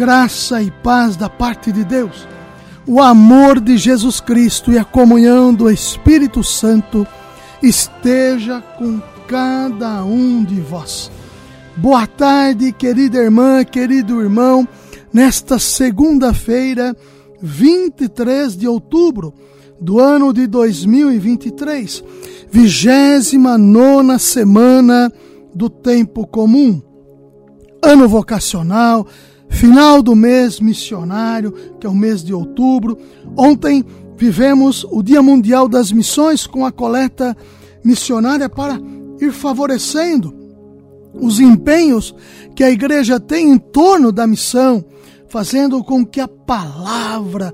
graça e paz da parte de Deus, o amor de Jesus Cristo e a comunhão do Espírito Santo esteja com cada um de vós. Boa tarde, querida irmã, querido irmão, nesta segunda-feira, 23 de outubro do ano de 2023, vigésima nona semana do tempo comum, ano vocacional, final do mês missionário, que é o mês de outubro. Ontem vivemos o Dia Mundial das Missões com a coleta missionária para ir favorecendo os empenhos que a igreja tem em torno da missão, fazendo com que a palavra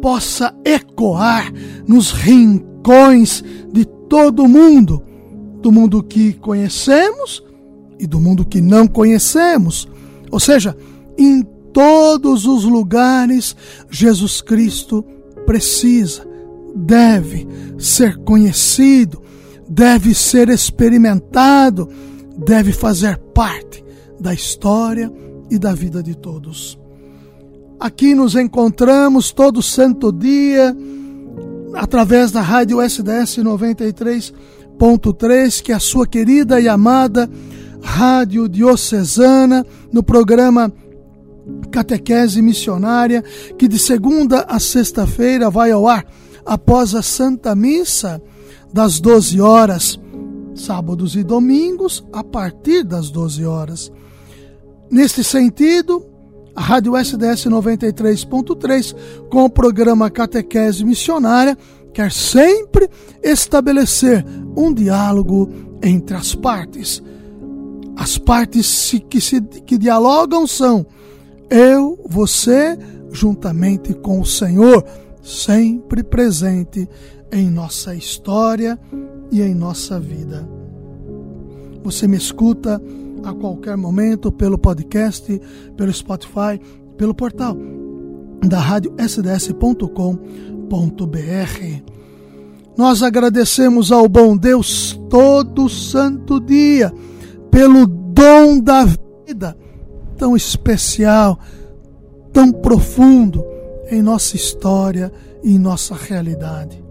possa ecoar nos rincões de todo o mundo, do mundo que conhecemos e do mundo que não conhecemos. Ou seja, em todos os lugares, Jesus Cristo precisa, deve ser conhecido, deve ser experimentado, deve fazer parte da história e da vida de todos. Aqui nos encontramos todo santo dia através da rádio SDS 93.3, que é a sua querida e amada rádio diocesana, no programa catequese missionária que de segunda a sexta-feira vai ao ar após a Santa Missa das 12 horas, sábados e domingos a partir das 12 horas. Neste sentido, a Rádio SDS 93.3, com o programa Catequese Missionária, quer sempre estabelecer um diálogo entre as partes. As partes que, se, que dialogam são eu, você, juntamente com o Senhor, sempre presente em nossa história e em nossa vida. Você me escuta a qualquer momento pelo podcast, pelo Spotify, pelo portal da rádio sds.com.br. Nós agradecemos ao bom Deus todo santo dia pelo dom da vida tão especial, tão profundo em nossa história e em nossa realidade.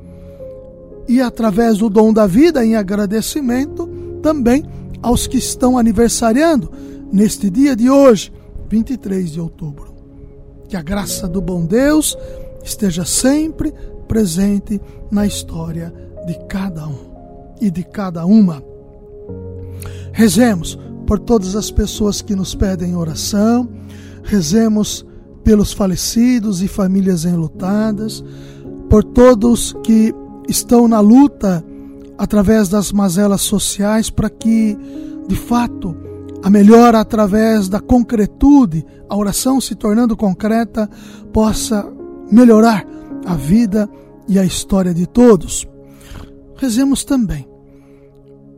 E através do dom da vida, em agradecimento também aos que estão aniversariando neste dia de hoje, 23 de outubro. Que a graça do bom Deus esteja sempre presente na história de cada um e de cada uma. Rezemos por todas as pessoas que nos pedem oração, rezemos pelos falecidos e famílias enlutadas, por todos que estão na luta através das mazelas sociais para que, de fato, a melhora através da concretude, a oração se tornando concreta, possa melhorar a vida e a história de todos. Rezemos também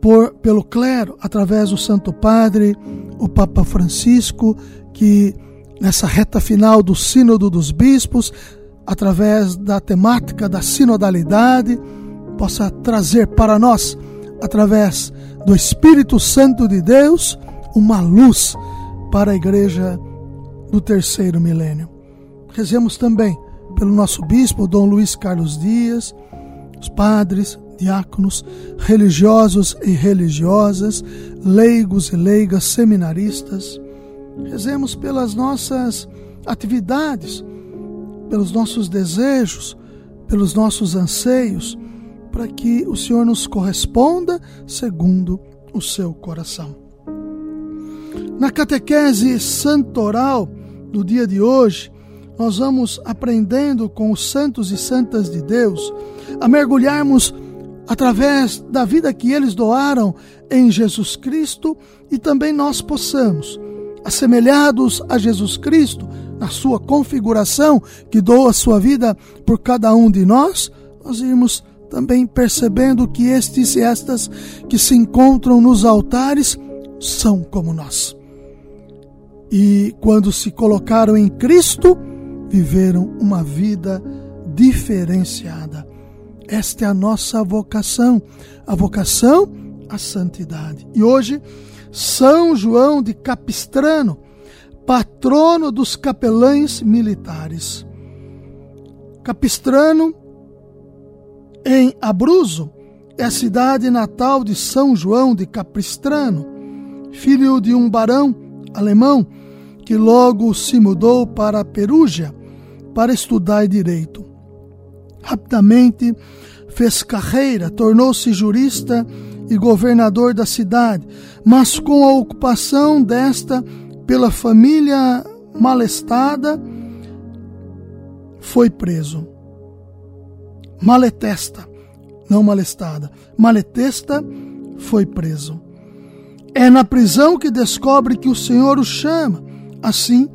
por, pelo clero, através do Santo Padre, o Papa Francisco, que nessa reta final do Sínodo dos Bispos, através da temática da sinodalidade, possa trazer para nós, através do Espírito Santo de Deus, uma luz para a igreja do terceiro milênio. Rezemos também pelo nosso bispo, Dom Luiz Carlos Dias, os padres, diáconos, religiosos e religiosas, leigos e leigas, seminaristas. Rezemos pelas nossas atividades, pelos nossos desejos, pelos nossos anseios, para que o Senhor nos corresponda segundo o seu coração. Na catequese santoral do dia de hoje, nós vamos aprendendo com os santos e santas de Deus a mergulharmos através da vida que eles doaram em Jesus Cristo e também nós possamos, assemelhados a Jesus Cristo, na sua configuração, que doa a sua vida por cada um de nós, nós irmos também percebendo que estes e estas que se encontram nos altares são como nós. E quando se colocaram em Cristo, viveram uma vida diferenciada. Esta é a nossa vocação, a vocação à santidade. E hoje, São João de Capistrano, patrono dos capelães militares. Capistrano, em Abruzzo, é a cidade natal de São João de Capistrano, filho de um barão alemão que logo se mudou para Perugia para estudar direito. Rapidamente fez carreira, tornou-se jurista e governador da cidade, mas com a ocupação desta pela família malestada, foi preso. Maletesta, não malestada, maletesta foi preso. É na prisão que descobre que o Senhor o chama. Assim,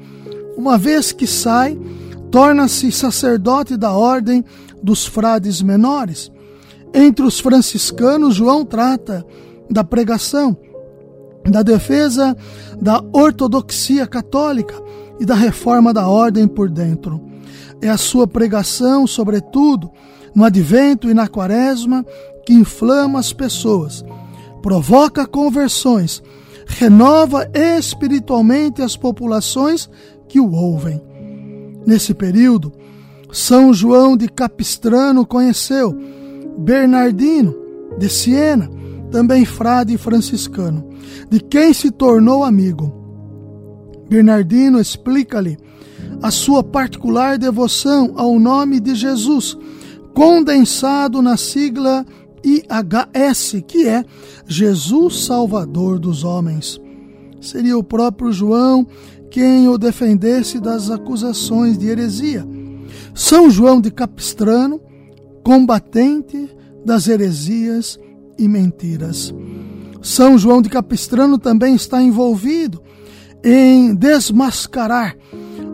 uma vez que sai, torna-se sacerdote da ordem dos frades menores. Entre os franciscanos, João trata da pregação, da defesa da ortodoxia católica e da reforma da ordem por dentro. É a sua pregação, sobretudo, no advento e na quaresma, que inflama as pessoas, provoca conversões, renova espiritualmente as populações que o ouvem. Nesse período, São João de Capistrano conheceu Bernardino de Siena, também frade franciscano, de quem se tornou amigo. Bernardino explica-lhe a sua particular devoção ao nome de Jesus, condensado na sigla IHS, que é Jesus Salvador dos Homens. Seria o próprio João quem o defendesse das acusações de heresia. São João de Capistrano, combatente das heresias e mentiras. São João de Capistrano também está envolvido em desmascarar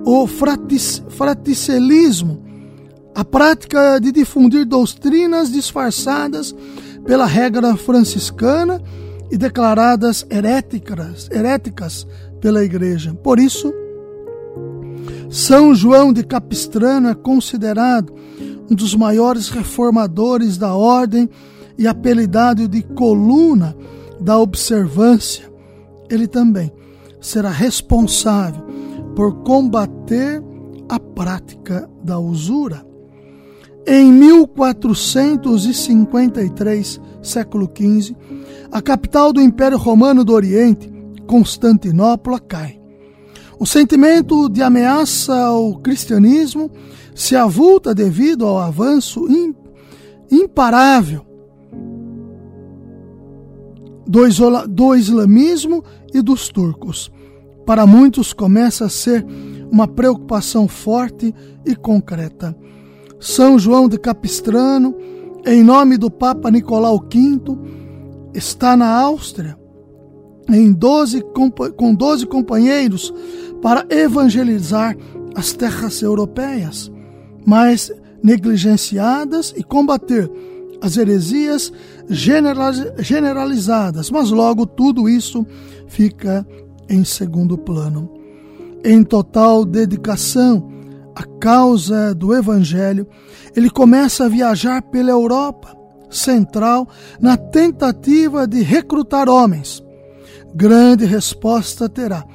o fraticelismo, a prática de difundir doutrinas disfarçadas pela regra franciscana e declaradas heréticas, heréticas pela igreja. Por isso, São João de Capistrano é considerado um dos maiores reformadores da ordem e apelidado de coluna da observância. Ele também será responsável por combater a prática da usura. Em 1453, século XV, a capital do Império Romano do Oriente, Constantinopla, cai. O sentimento de ameaça ao cristianismo se avulta devido ao avanço imparável do, islamismo e dos turcos. Para muitos começa a ser uma preocupação forte e concreta. São João de Capistrano, em nome do Papa Nicolau V, está na Áustria em 12, com 12 companheiros para evangelizar as terras europeias, mais negligenciadas e combater as heresias generalizadas, mas logo tudo isso fica em segundo plano. Em total dedicação à causa do Evangelho, ele começa a viajar pela Europa Central na tentativa de recrutar homens. Grande resposta terá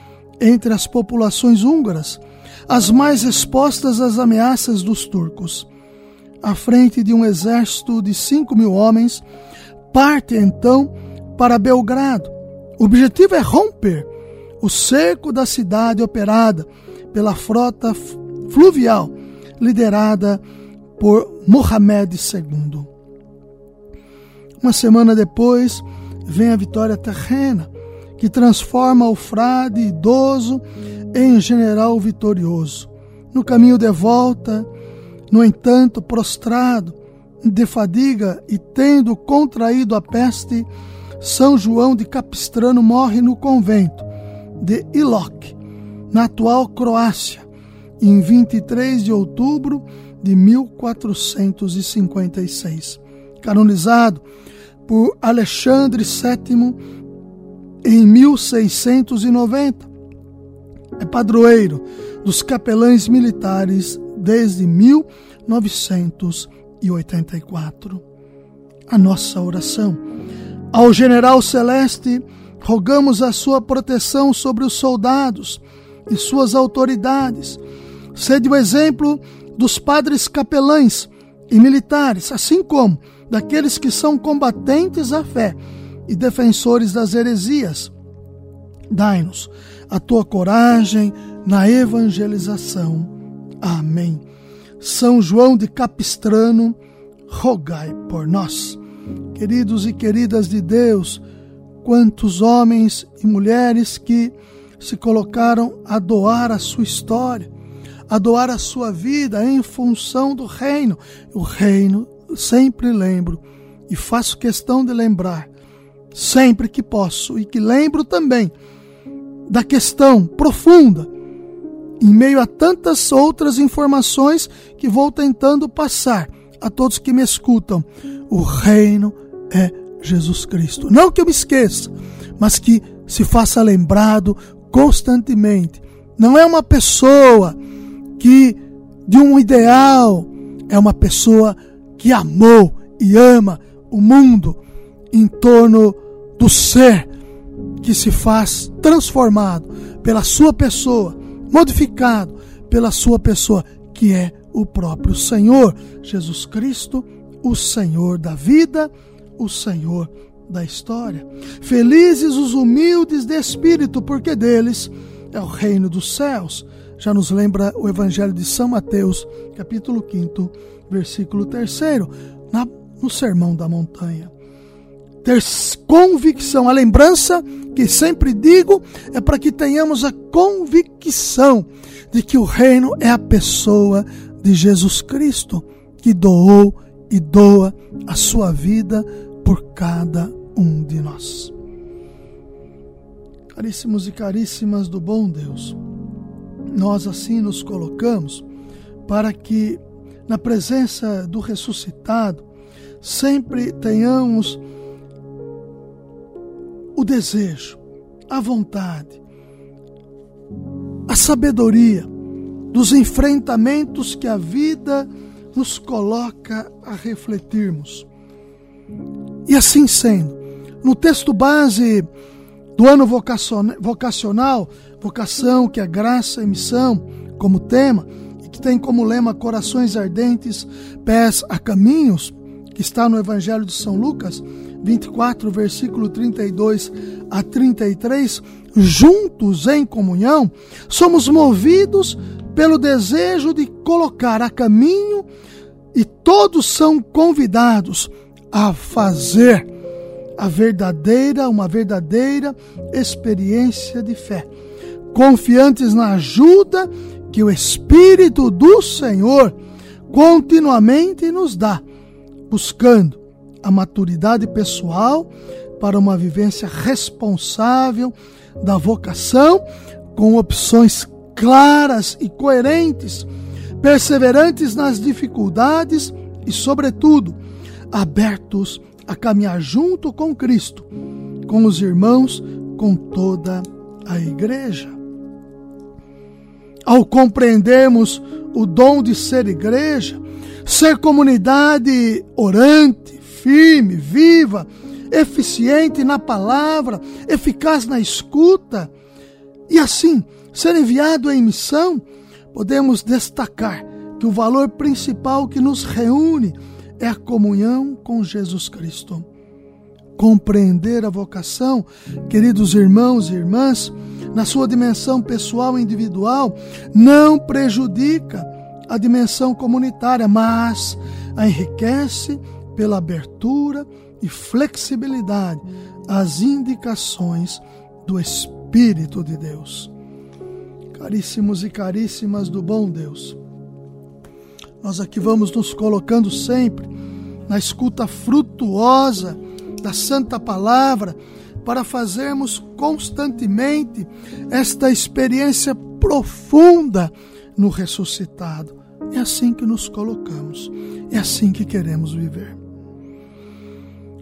entre as populações húngaras, as mais expostas às ameaças dos turcos à frente de um exército de 5 mil homens, parte então para Belgrado. O objetivo é romper o cerco da cidade operada pela frota fluvial liderada por Mohamed II. Uma semana depois, vem a vitória terrena, que transforma o frade idoso em general vitorioso. No caminho de volta, no entanto, prostrado, de fadiga e tendo contraído a peste, São João de Capistrano morre no convento de Ilok, na atual Croácia, em 23 de outubro de 1456. Canonizado por Alexandre VII em 1690. É padroeiro dos capelães militares desde 1984. A nossa oração. Ao general celeste, rogamos a sua proteção sobre os soldados e suas autoridades. Sede o exemplo dos padres capelães e militares, assim como daqueles que são combatentes à fé e defensores das heresias. Dai-nos a tua coragem na evangelização. Amém. São João de Capistrano, rogai por nós. Queridos e queridas de Deus, quantos homens e mulheres que se colocaram a doar a sua história, a doar a sua vida em função do reino. O reino, sempre lembro e faço questão de lembrar, sempre que posso e que lembro também da questão profunda, em meio a tantas outras informações que vou tentando passar a todos que me escutam. O reino é Jesus Cristo. Não que eu me esqueça, mas que se faça lembrado constantemente. Não é uma pessoa que de um ideal, é uma pessoa que amou e ama o mundo em torno do ser que se faz transformado pela sua pessoa, modificado pela sua pessoa, que é o próprio Senhor Jesus Cristo, o Senhor da vida, o Senhor da história. Felizes os humildes de espírito, porque deles é o reino dos céus. Já nos lembra o Evangelho de São Mateus, capítulo 5, versículo 3, no Sermão da Montanha. Ter convicção, a lembrança que sempre digo é para que tenhamos a convicção de que o reino é a pessoa de Jesus Cristo, que doou e doa a sua vida por cada um de nós. Caríssimos e caríssimas do bom Deus, nós assim nos colocamos para que, na presença do ressuscitado, sempre tenhamos o desejo, a vontade, a sabedoria dos enfrentamentos que a vida nos coloca a refletirmos. E assim sendo, no texto base do ano vocacional, vocação que é graça e missão como tema, e que tem como lema corações ardentes, pés a caminhos, que está no Evangelho de São Lucas 24, versículo 32 a 33, juntos em comunhão, somos movidos pelo desejo de colocar a caminho e todos são convidados a fazer a verdadeira, uma verdadeira experiência de fé, confiantes na ajuda que o Espírito do Senhor continuamente nos dá, buscando a maturidade pessoal para uma vivência responsável da vocação, com opções claras e coerentes, perseverantes nas dificuldades e, sobretudo, abertos a caminhar junto com Cristo, com os irmãos, com toda a igreja. Ao compreendermos o dom de ser igreja, ser comunidade orante, firme, viva, eficiente na palavra, eficaz na escuta, e assim ser enviado em missão, podemos destacar que o valor principal que nos reúne é a comunhão com Jesus Cristo. Compreender a vocação, queridos irmãos e irmãs, na sua dimensão pessoal e individual, não prejudica a dimensão comunitária, mas a enriquece pela abertura e flexibilidade às indicações do Espírito de Deus. Caríssimos e caríssimas do bom Deus, nós aqui vamos nos colocando sempre na escuta frutuosa da Santa Palavra para fazermos constantemente esta experiência profunda no ressuscitado. É assim que nos colocamos, é assim que queremos viver.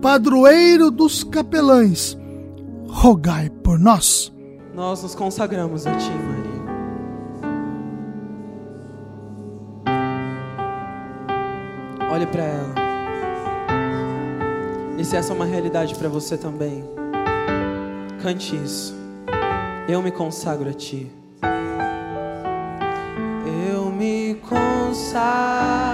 padroeiro dos capelães, rogai por nós. Nós nos consagramos a Ti, Maria. Olhe para ela. E se essa é uma realidade para você também, cante isso. Eu me consagro a Ti. Eu me consagro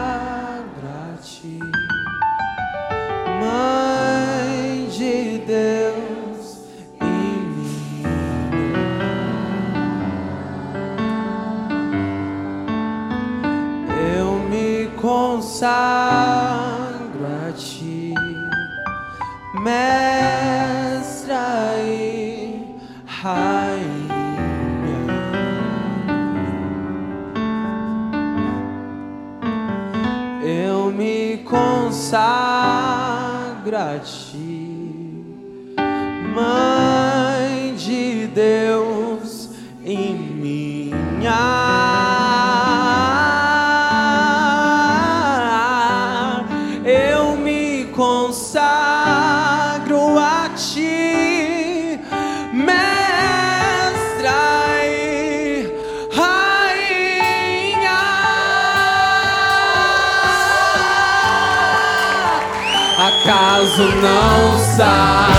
não sabe?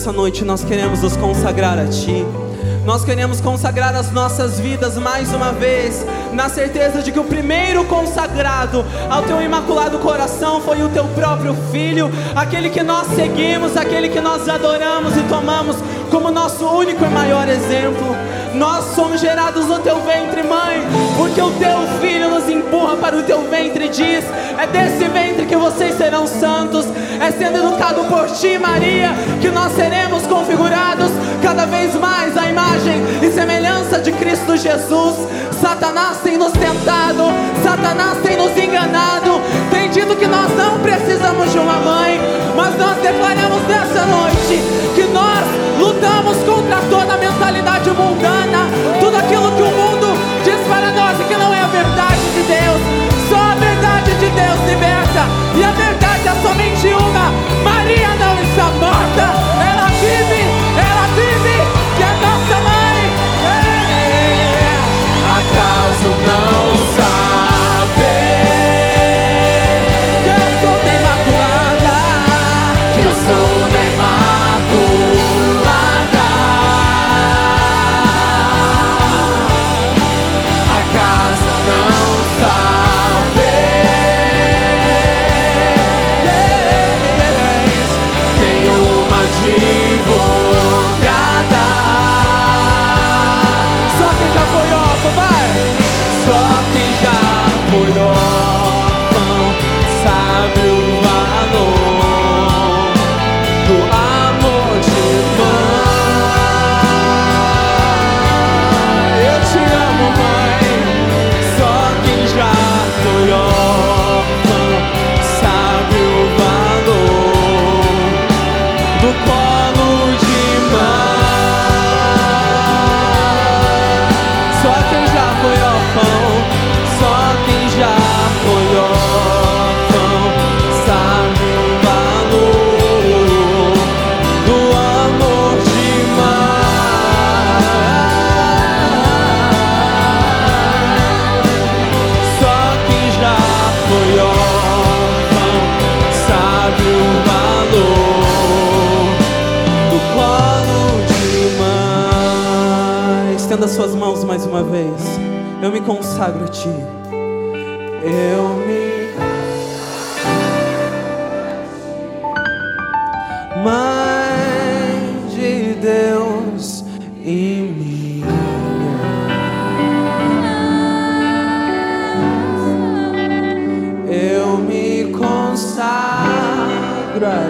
Nessa noite nós queremos nos consagrar a Ti. Nós queremos consagrar as nossas vidas mais uma vez, na certeza de que o primeiro consagrado ao Teu imaculado coração foi o Teu próprio Filho, aquele que nós seguimos, aquele que nós adoramos e tomamos como nosso único e maior exemplo. Nós somos gerados no teu ventre, mãe, porque o teu filho nos empurra para o teu ventre e diz: É desse ventre que vocês serão santos. É sendo educado por ti, Maria, que nós seremos configurados cada vez mais à imagem e semelhança de Cristo Jesus. Satanás tem nos tentado, Satanás tem nos enganado, tem dito que nós não precisamos de uma mãe, mas nós declaramos nessa noite que nós lutamos contra toda a mentalidade mundana, tudo aquilo que o mundo diz para nós e que não é a verdade de Deus. Só a verdade de Deus liberta, e a verdade é somente consagro a Ti. Eu me. Mãe de Deus e minha. Eu me consagro a